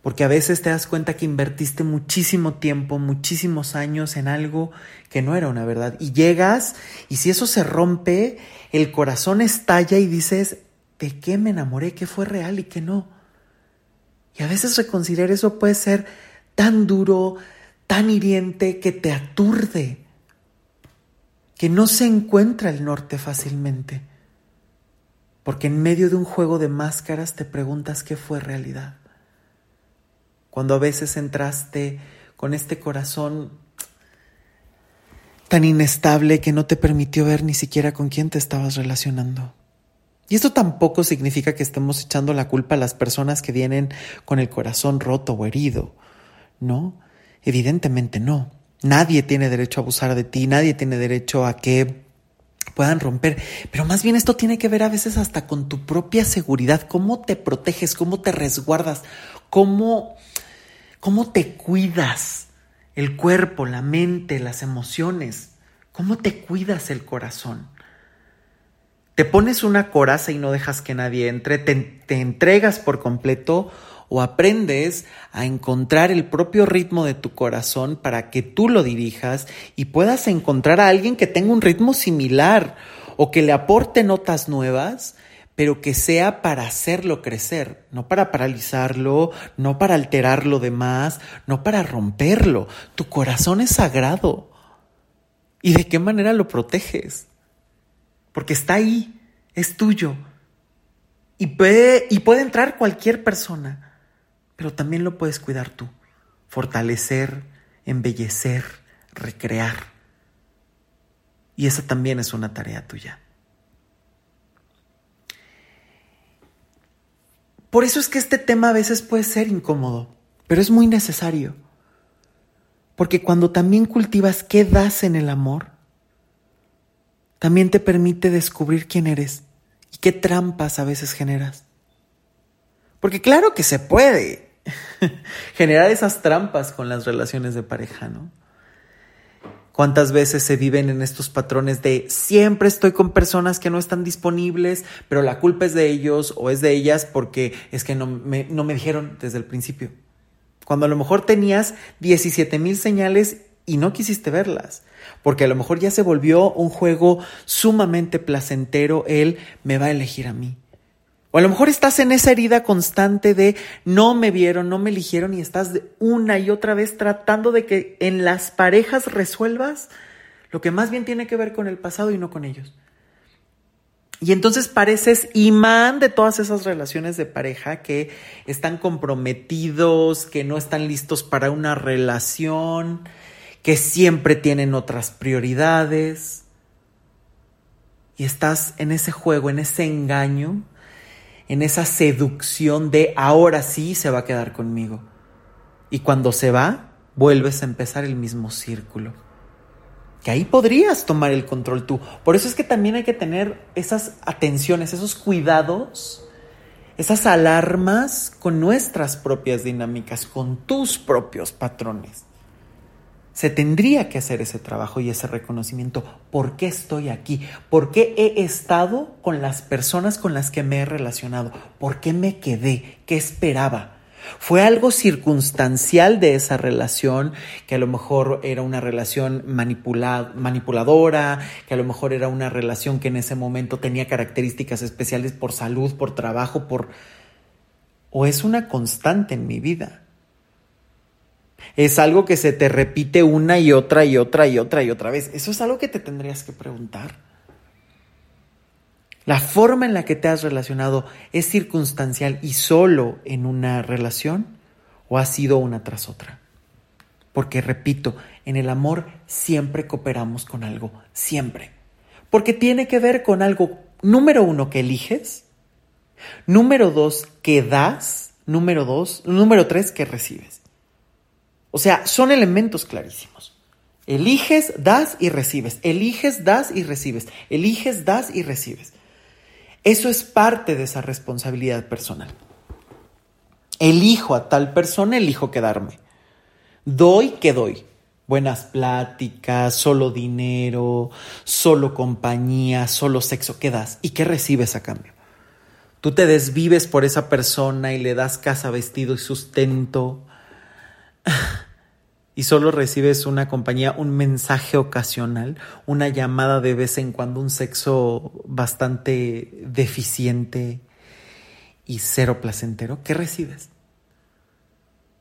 porque a veces te das cuenta que invertiste muchísimo tiempo, muchísimos años en algo que no era una verdad. Y llegas y si eso se rompe, el corazón estalla y dices, ¿de qué me enamoré? ¿Qué fue real y qué no? Y a veces reconciliar eso puede ser tan duro, tan hiriente, que te aturde, que no se encuentra el norte fácilmente. Porque en medio de un juego de máscaras te preguntas qué fue realidad cuando a veces entraste con este corazón tan inestable que no te permitió ver ni siquiera con quién te estabas relacionando. Y esto tampoco significa que estemos echando la culpa a las personas que vienen con el corazón roto o herido, ¿no? Evidentemente no. Nadie tiene derecho a abusar de ti, nadie tiene derecho a que puedan romper, pero más bien esto tiene que ver a veces hasta con tu propia seguridad, cómo te proteges, cómo te resguardas, cómo ¿Cómo te cuidas el cuerpo, la mente, las emociones? ¿Cómo te cuidas el corazón? ¿Te pones una coraza y no dejas que nadie entre? ¿Te, te entregas por completo? ¿O aprendes a encontrar el propio ritmo de tu corazón para que tú lo dirijas y puedas encontrar a alguien que tenga un ritmo similar o que le aporte notas nuevas, pero que sea para hacerlo crecer, no para paralizarlo, no para alterarlo de más, no para romperlo. Tu corazón es sagrado. ¿Y de qué manera lo proteges? Porque está ahí, es tuyo. Y puede, y puede entrar cualquier persona, pero también lo puedes cuidar tú, fortalecer, embellecer, recrear. Y esa también es una tarea tuya. Por eso es que este tema a veces puede ser incómodo, pero es muy necesario. Porque cuando también cultivas qué das en el amor, también te permite descubrir quién eres y qué trampas a veces generas. Porque claro que se puede generar esas trampas con las relaciones de pareja, ¿no? ¿Cuántas veces se viven en estos patrones de siempre estoy con personas que no están disponibles, pero la culpa es de ellos o es de ellas porque es que no me, no me dijeron desde el principio? Cuando a lo mejor tenías 17 mil señales y no quisiste verlas, porque a lo mejor ya se volvió un juego sumamente placentero, él me va a elegir a mí. O a lo mejor estás en esa herida constante de no me vieron, no me eligieron y estás una y otra vez tratando de que en las parejas resuelvas lo que más bien tiene que ver con el pasado y no con ellos. Y entonces pareces imán de todas esas relaciones de pareja que están comprometidos, que no están listos para una relación, que siempre tienen otras prioridades. Y estás en ese juego, en ese engaño en esa seducción de ahora sí se va a quedar conmigo. Y cuando se va, vuelves a empezar el mismo círculo. Que ahí podrías tomar el control tú. Por eso es que también hay que tener esas atenciones, esos cuidados, esas alarmas con nuestras propias dinámicas, con tus propios patrones se tendría que hacer ese trabajo y ese reconocimiento. ¿Por qué estoy aquí? ¿Por qué he estado con las personas con las que me he relacionado? ¿Por qué me quedé? ¿Qué esperaba? ¿Fue algo circunstancial de esa relación, que a lo mejor era una relación manipuladora, que a lo mejor era una relación que en ese momento tenía características especiales por salud, por trabajo, por... o es una constante en mi vida? Es algo que se te repite una y otra y otra y otra y otra vez. Eso es algo que te tendrías que preguntar. La forma en la que te has relacionado es circunstancial y solo en una relación o ha sido una tras otra. Porque repito, en el amor siempre cooperamos con algo, siempre. Porque tiene que ver con algo, número uno, que eliges, número dos, que das, número dos, número tres, que recibes. O sea, son elementos clarísimos. Eliges, das y recibes. Eliges, das y recibes. Eliges, das y recibes. Eso es parte de esa responsabilidad personal. Elijo a tal persona, elijo quedarme. Doy que doy. Buenas pláticas, solo dinero, solo compañía, solo sexo. ¿Qué das? ¿Y qué recibes a cambio? Tú te desvives por esa persona y le das casa, vestido y sustento y solo recibes una compañía, un mensaje ocasional, una llamada de vez en cuando, un sexo bastante deficiente y cero placentero, ¿qué recibes?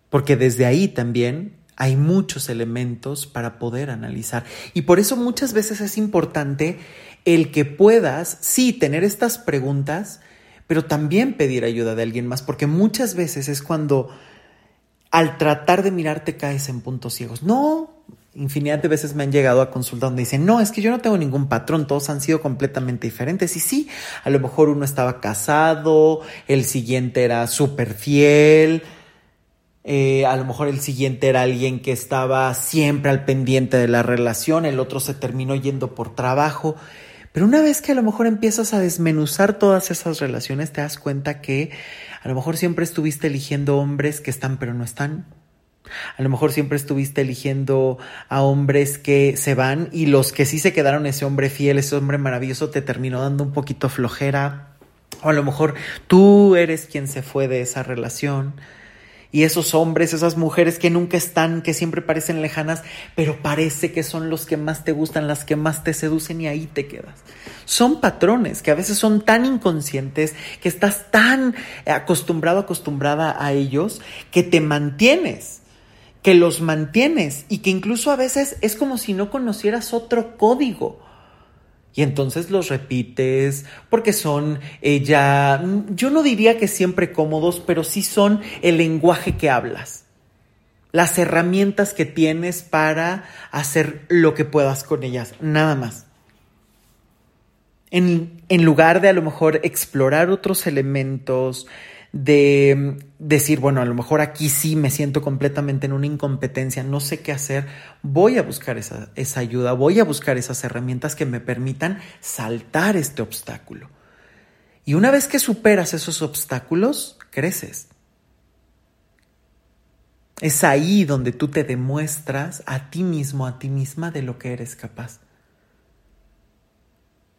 Porque desde ahí también hay muchos elementos para poder analizar. Y por eso muchas veces es importante el que puedas, sí, tener estas preguntas, pero también pedir ayuda de alguien más, porque muchas veces es cuando al tratar de mirarte caes en puntos ciegos. No, infinidad de veces me han llegado a consultar donde dicen, no, es que yo no tengo ningún patrón, todos han sido completamente diferentes. Y sí, a lo mejor uno estaba casado, el siguiente era súper fiel, eh, a lo mejor el siguiente era alguien que estaba siempre al pendiente de la relación, el otro se terminó yendo por trabajo. Pero una vez que a lo mejor empiezas a desmenuzar todas esas relaciones, te das cuenta que a lo mejor siempre estuviste eligiendo hombres que están pero no están. A lo mejor siempre estuviste eligiendo a hombres que se van y los que sí se quedaron, ese hombre fiel, ese hombre maravilloso, te terminó dando un poquito flojera. O a lo mejor tú eres quien se fue de esa relación Y esos hombres, esas mujeres que nunca están, que siempre parecen lejanas, pero parece que son los que más te gustan, las que más te seducen y ahí te quedas. Son patrones que a veces son tan inconscientes, que estás tan acostumbrado, acostumbrada a ellos, que te mantienes, que los mantienes y que incluso a veces es como si no conocieras otro código y entonces los repites porque son eh, ya, yo no diría que siempre cómodos, pero sí son el lenguaje que hablas, las herramientas que tienes para hacer lo que puedas con ellas, nada más. En, en lugar de a lo mejor explorar otros elementos, de mm, decir, bueno, a lo mejor aquí sí me siento completamente en una incompetencia, no sé qué hacer, voy a buscar esa, esa ayuda, voy a buscar esas herramientas que me permitan saltar este obstáculo. Y una vez que superas esos obstáculos, creces. Es ahí donde tú te demuestras a ti mismo, a ti misma de lo que eres capaz.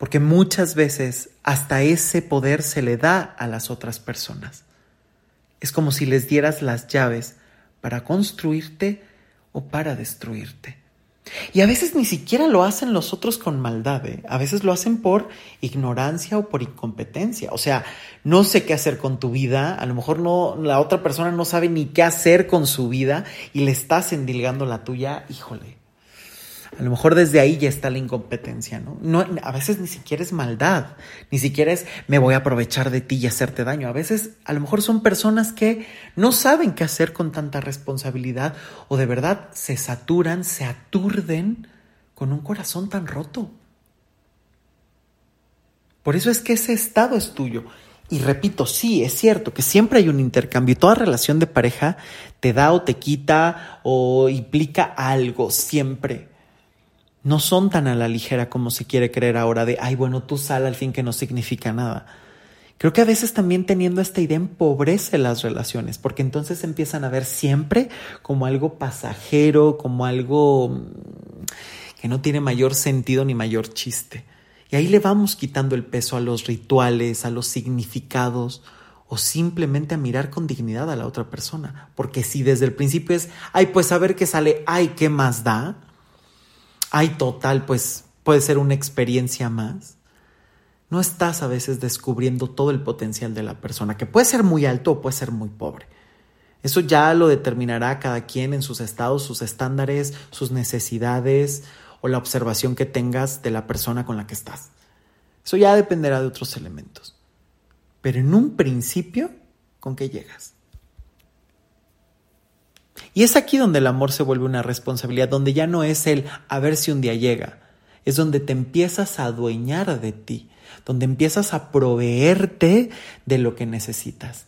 Porque muchas veces hasta ese poder se le da a las otras personas. Es como si les dieras las llaves para construirte o para destruirte. Y a veces ni siquiera lo hacen los otros con maldad, ¿eh? a veces lo hacen por ignorancia o por incompetencia. O sea, no sé qué hacer con tu vida, a lo mejor no, la otra persona no sabe ni qué hacer con su vida y le estás endilgando la tuya, híjole, a lo mejor desde ahí ya está la incompetencia, ¿no? A veces ni siquiera es maldad, ni siquiera es me voy a aprovechar de ti y hacerte daño. A veces a lo mejor son personas que no saben qué hacer con tanta responsabilidad o de verdad se saturan, se aturden con un corazón tan roto. Por eso es que ese estado es tuyo. Y repito, sí, es cierto que siempre hay un intercambio y toda relación de pareja te da o te quita o implica algo, siempre no son tan a la ligera como se quiere creer ahora de, ay, bueno, tú sal al fin que no significa nada. Creo que a veces también teniendo esta idea empobrece las relaciones, porque entonces empiezan a ver siempre como algo pasajero, como algo mm, que no tiene mayor sentido ni mayor chiste. Y ahí le vamos quitando el peso a los rituales, a los significados, o simplemente a mirar con dignidad a la otra persona. Porque si desde el principio es, ay, pues a ver qué sale, ay, ¿qué más da? Ay, total, pues puede ser una experiencia más. No estás a veces descubriendo todo el potencial de la persona, que puede ser muy alto o puede ser muy pobre. Eso ya lo determinará cada quien en sus estados, sus estándares, sus necesidades o la observación que tengas de la persona con la que estás. Eso ya dependerá de otros elementos. Pero en un principio, ¿con qué llegas? Y es aquí donde el amor se vuelve una responsabilidad, donde ya no es el a ver si un día llega, es donde te empiezas a adueñar de ti, donde empiezas a proveerte de lo que necesitas,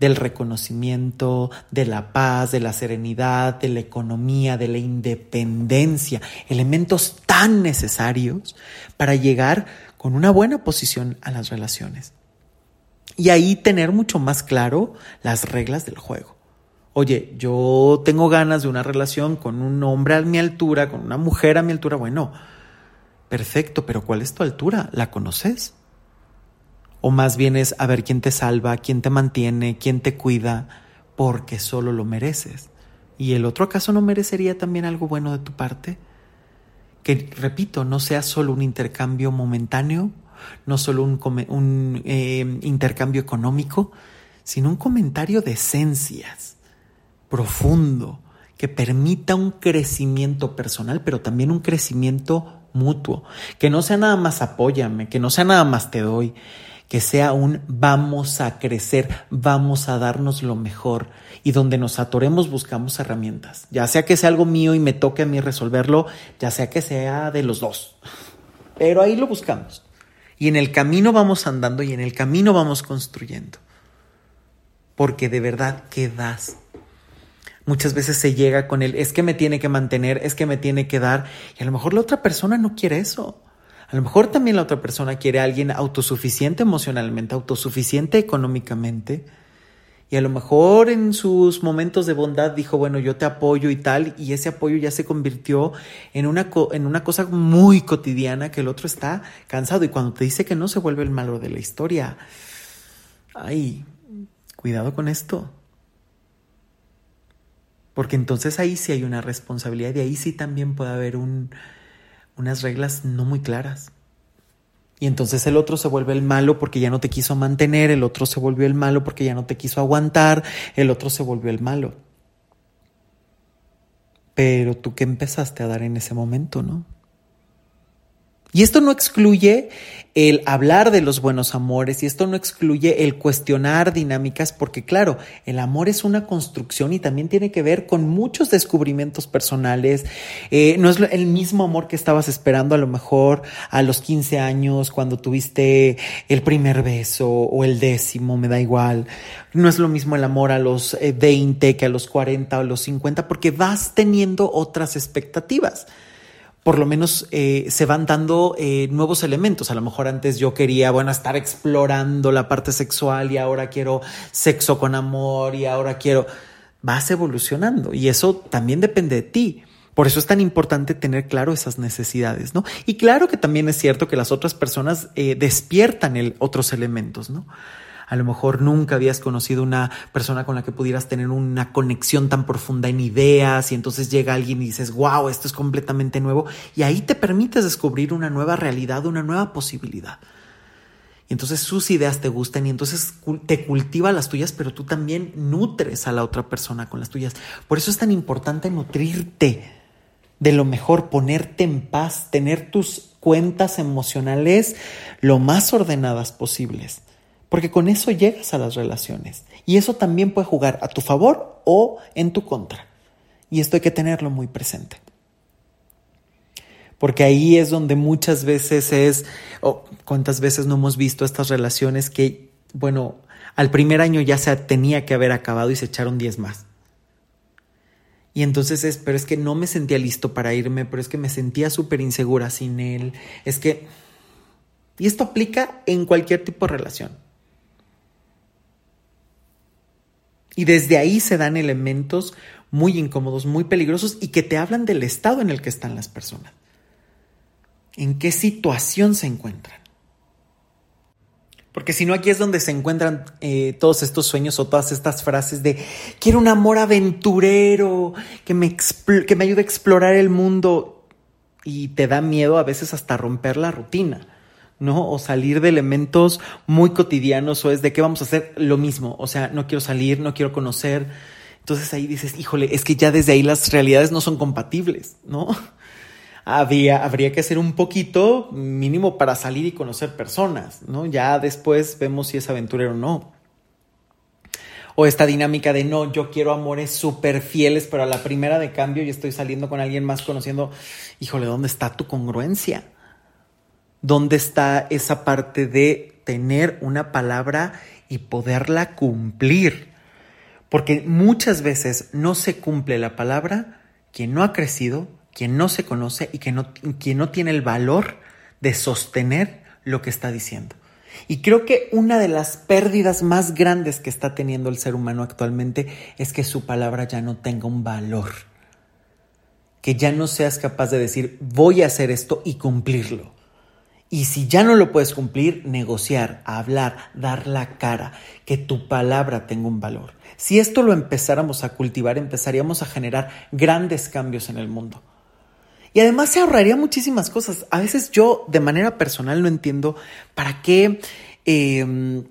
del reconocimiento, de la paz, de la serenidad, de la economía, de la independencia, elementos tan necesarios para llegar con una buena posición a las relaciones. Y ahí tener mucho más claro las reglas del juego oye, yo tengo ganas de una relación con un hombre a mi altura, con una mujer a mi altura, bueno, perfecto, pero ¿cuál es tu altura? ¿La conoces? O más bien es a ver quién te salva, quién te mantiene, quién te cuida, porque solo lo mereces. ¿Y el otro acaso no merecería también algo bueno de tu parte? Que, repito, no sea solo un intercambio momentáneo, no solo un, eh, intercambio económico, sino un comentario de esencias profundo, que permita un crecimiento personal, pero también un crecimiento mutuo, que no sea nada más apóyame, que no sea nada más te doy, que sea un vamos a crecer, vamos a darnos lo mejor. Y donde nos atoremos buscamos herramientas, ya sea que sea algo mío y me toque a mí resolverlo, ya sea que sea de los dos, pero ahí lo buscamos. Y en el camino vamos andando y en el camino vamos construyendo, porque de verdad, ¿qué das? Muchas veces se llega con el es que me tiene que mantener, es que me tiene que dar, y a lo mejor la otra persona no quiere eso. A lo mejor también la otra persona quiere a alguien autosuficiente emocionalmente, autosuficiente económicamente. Y a lo mejor en sus momentos de bondad dijo, bueno, yo te apoyo y tal, y ese apoyo ya se convirtió en una, en una cosa muy cotidiana que el otro está cansado. Y cuando te dice que no, se vuelve el malo de la historia. Ay, cuidado con esto. Porque entonces ahí sí hay una responsabilidad y ahí sí también puede haber un, unas reglas no muy claras. Y entonces el otro se vuelve el malo porque ya no te quiso mantener, el otro se volvió el malo porque ya no te quiso aguantar, el otro se volvió el malo. Pero tú qué empezaste a dar en ese momento, ¿no? Y esto no excluye el hablar de los buenos amores y esto no excluye el cuestionar dinámicas porque claro, el amor es una construcción y también tiene que ver con muchos descubrimientos personales. Eh, no es el mismo amor que estabas esperando a lo mejor a los 15 años cuando tuviste el primer beso o el décimo, me da igual. No es lo mismo el amor a los 20 eh, que a los 40 o los 50 porque vas teniendo otras expectativas por lo menos eh, se van dando eh, nuevos elementos. A lo mejor antes yo quería, bueno, estar explorando la parte sexual y ahora quiero sexo con amor y ahora quiero... Vas evolucionando y eso también depende de ti. Por eso es tan importante tener claro esas necesidades, ¿no? Y claro que también es cierto que las otras personas eh, despiertan el, otros elementos, ¿no? A lo mejor nunca habías conocido una persona con la que pudieras tener una conexión tan profunda en ideas y entonces llega alguien y dices, wow, esto es completamente nuevo y ahí te permites descubrir una nueva realidad, una nueva posibilidad. Y entonces sus ideas te gustan y entonces te cultiva las tuyas, pero tú también nutres a la otra persona con las tuyas. Por eso es tan importante nutrirte de lo mejor, ponerte en paz, tener tus cuentas emocionales lo más ordenadas posibles porque con eso llegas a las relaciones y eso también puede jugar a tu favor o en tu contra. Y esto hay que tenerlo muy presente. Porque ahí es donde muchas veces es, o cuántas veces no hemos visto estas relaciones que, bueno, al primer año ya se tenía que haber acabado y se echaron 10 más. Y entonces es, pero es que no me sentía listo para irme, pero es que me sentía súper insegura sin él. Es que... Y esto aplica en cualquier tipo de relación. Y desde ahí se dan elementos muy incómodos, muy peligrosos y que te hablan del estado en el que están las personas. ¿En qué situación se encuentran? Porque si no, aquí es donde se encuentran eh, todos estos sueños o todas estas frases de quiero un amor aventurero que me, que me ayude a explorar el mundo y te da miedo a veces hasta romper la rutina. ¿No? O salir de elementos muy cotidianos o es de qué vamos a hacer lo mismo, o sea, no quiero salir, no quiero conocer. Entonces ahí dices, híjole, es que ya desde ahí las realidades no son compatibles, ¿no? Había, habría que hacer un poquito mínimo para salir y conocer personas, ¿no? Ya después vemos si es aventurero o no. O esta dinámica de no, yo quiero amores súper fieles, pero a la primera de cambio y estoy saliendo con alguien más conociendo, híjole, ¿dónde está tu congruencia? ¿Dónde está esa parte de tener una palabra y poderla cumplir? Porque muchas veces no se cumple la palabra quien no ha crecido, quien no se conoce y quien no, quien no tiene el valor de sostener lo que está diciendo. Y creo que una de las pérdidas más grandes que está teniendo el ser humano actualmente es que su palabra ya no tenga un valor. Que ya no seas capaz de decir voy a hacer esto y cumplirlo. Y si ya no lo puedes cumplir, negociar, hablar, dar la cara, que tu palabra tenga un valor. Si esto lo empezáramos a cultivar, empezaríamos a generar grandes cambios en el mundo. Y además se ahorraría muchísimas cosas. A veces yo de manera personal no entiendo para qué em,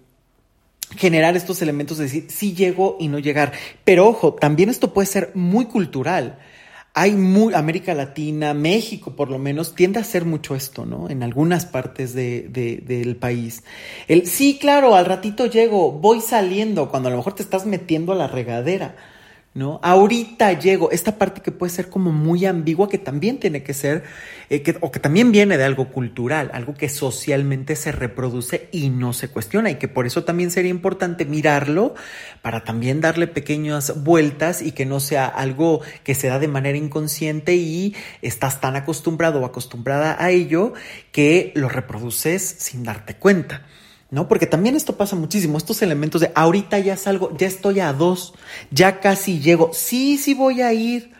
generar estos elementos de decir sí llego y no llegar. Pero ojo, también esto puede ser muy cultural hay muy, América Latina, México por lo menos, tiende a hacer mucho esto, ¿no? En algunas partes de, del país. El, sí, claro, al ratito llego, voy saliendo, cuando a lo mejor te estás metiendo a la regadera. ¿No? Ahorita llego, esta parte que puede ser como muy ambigua, que también tiene que ser, eh, o que también viene de algo cultural, algo que socialmente se reproduce y no se cuestiona, y que por eso también sería importante mirarlo para también darle pequeñas vueltas y que no sea algo que se da de manera inconsciente y estás tan acostumbrado o acostumbrada a ello que lo reproduces sin darte cuenta. ¿No? Porque también esto pasa muchísimo, estos elementos de ahorita ya salgo, ya estoy a dos, ya casi llego, sí, sí voy a ir.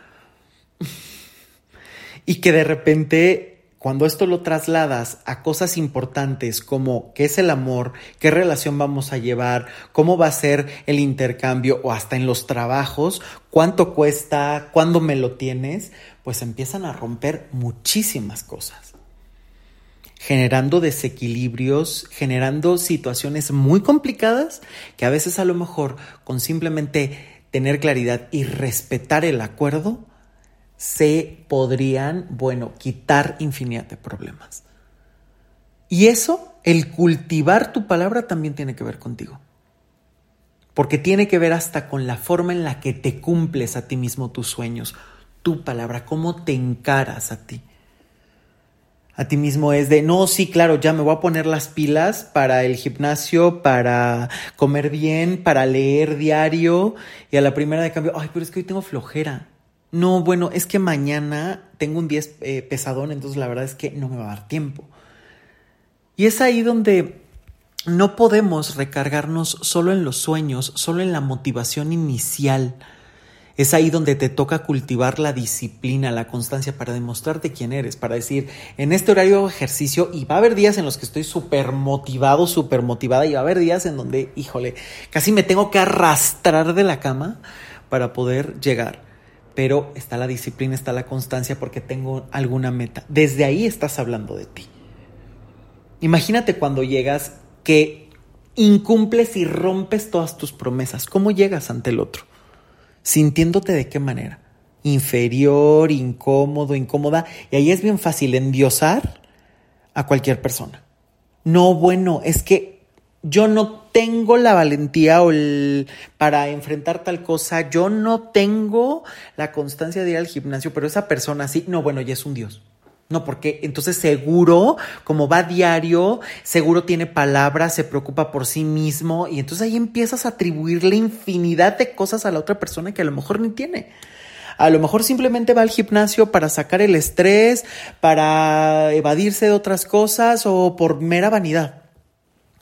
y que de repente cuando esto lo trasladas a cosas importantes como qué es el amor, qué relación vamos a llevar, cómo va a ser el intercambio o hasta en los trabajos, cuánto cuesta, cuándo me lo tienes, pues empiezan a romper muchísimas cosas generando desequilibrios, generando situaciones muy complicadas que a veces a lo mejor con simplemente tener claridad y respetar el acuerdo, se podrían, bueno, quitar infinidad de problemas. Y eso, el cultivar tu palabra también tiene que ver contigo. Porque tiene que ver hasta con la forma en la que te cumples a ti mismo tus sueños, tu palabra, cómo te encaras a ti. A ti mismo es de, no, sí, claro, ya me voy a poner las pilas para el gimnasio, para comer bien, para leer diario. Y a la primera de cambio, ay, pero es que hoy tengo flojera no, bueno, es que mañana tengo un día eh, pesadón, entonces la verdad es que no me va a dar tiempo. Y es ahí donde no podemos recargarnos solo en los sueños, solo en la motivación inicial. Es ahí donde te toca cultivar la disciplina, la constancia para demostrarte quién eres, para decir, en este horario hago ejercicio y va a haber días en los que estoy súper motivado, súper motivada y va a haber días en donde, híjole, casi me tengo que arrastrar de la cama para poder llegar pero está la disciplina, está la constancia porque tengo alguna meta. Desde ahí estás hablando de ti. Imagínate cuando llegas que incumples y rompes todas tus promesas. ¿Cómo llegas ante el otro? Sintiéndote de qué manera. Inferior, incómodo, incómoda. Y ahí es bien fácil endiosar a cualquier persona. No, bueno, es que yo no tengo la valentía o para enfrentar tal cosa, yo no tengo la constancia de ir al gimnasio, pero esa persona sí, no, bueno, ya es un dios. No, porque entonces seguro, como va diario, seguro tiene palabras, se preocupa por sí mismo y entonces ahí empiezas a atribuirle infinidad de cosas a la otra persona que a lo mejor ni tiene. A lo mejor simplemente va al gimnasio para sacar el estrés, para evadirse de otras cosas o por mera vanidad.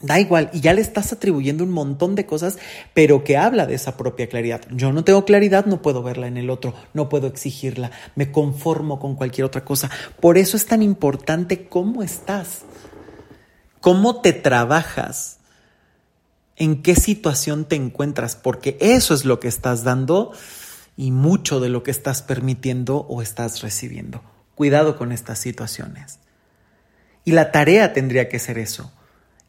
Da igual, y ya le estás atribuyendo un montón de cosas, pero que habla de esa propia claridad. Yo no tengo claridad, no puedo verla en el otro, no puedo exigirla, me conformo con cualquier otra cosa. Por eso es tan importante cómo estás, cómo te trabajas, en qué situación te encuentras, porque eso es lo que estás dando y mucho de lo que estás permitiendo o estás recibiendo. Cuidado con estas situaciones. Y la tarea tendría que ser eso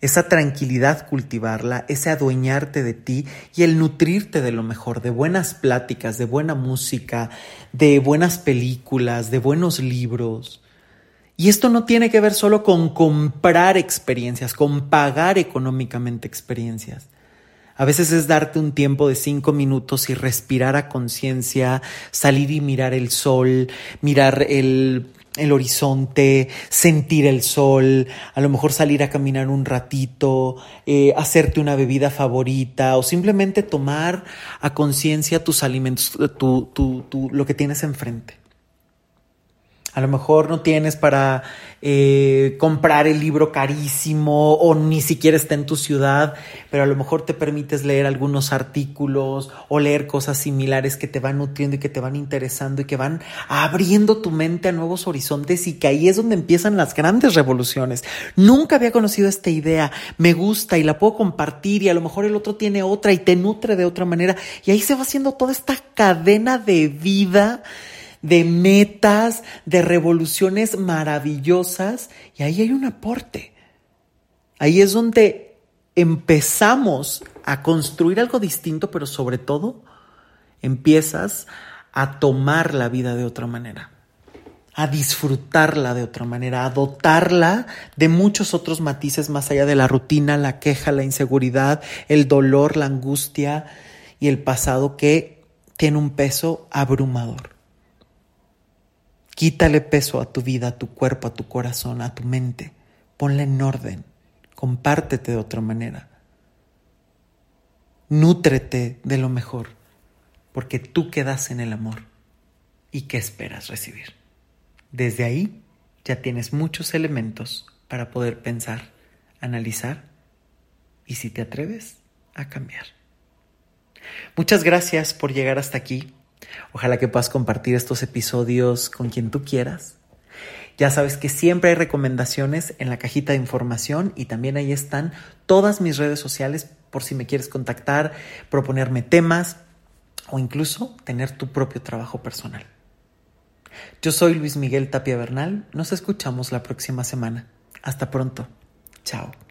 esa tranquilidad cultivarla, ese adueñarte de ti y el nutrirte de lo mejor, de buenas pláticas, de buena música, de buenas películas, de buenos libros. Y esto no tiene que ver solo con comprar experiencias, con pagar económicamente experiencias. A veces es darte un tiempo de cinco minutos y respirar a conciencia, salir y mirar el sol, mirar el el horizonte, sentir el sol, a lo mejor salir a caminar un ratito, eh, hacerte una bebida favorita o simplemente tomar a conciencia tus alimentos, tu, tu, lo que tienes enfrente. A lo mejor no tienes para eh, comprar el libro carísimo o ni siquiera está en tu ciudad, pero a lo mejor te permites leer algunos artículos o leer cosas similares que te van nutriendo y que te van interesando y que van abriendo tu mente a nuevos horizontes y que ahí es donde empiezan las grandes revoluciones. Nunca había conocido esta idea, me gusta y la puedo compartir y a lo mejor el otro tiene otra y te nutre de otra manera y ahí se va haciendo toda esta cadena de vida de metas, de revoluciones maravillosas, y ahí hay un aporte. Ahí es donde empezamos a construir algo distinto, pero sobre todo empiezas a tomar la vida de otra manera, a disfrutarla de otra manera, a dotarla de muchos otros matices más allá de la rutina, la queja, la inseguridad, el dolor, la angustia y el pasado que tiene un peso abrumador. Quítale peso a tu vida, a tu cuerpo, a tu corazón, a tu mente. Ponla en orden. Compártete de otra manera. Nútrete de lo mejor, porque tú quedas en el amor. ¿Y qué esperas recibir? Desde ahí ya tienes muchos elementos para poder pensar, analizar y si te atreves a cambiar. Muchas gracias por llegar hasta aquí. Ojalá que puedas compartir estos episodios con quien tú quieras. Ya sabes que siempre hay recomendaciones en la cajita de información y también ahí están todas mis redes sociales por si me quieres contactar, proponerme temas o incluso tener tu propio trabajo personal. Yo soy Luis Miguel Tapia Bernal, nos escuchamos la próxima semana. Hasta pronto. Chao.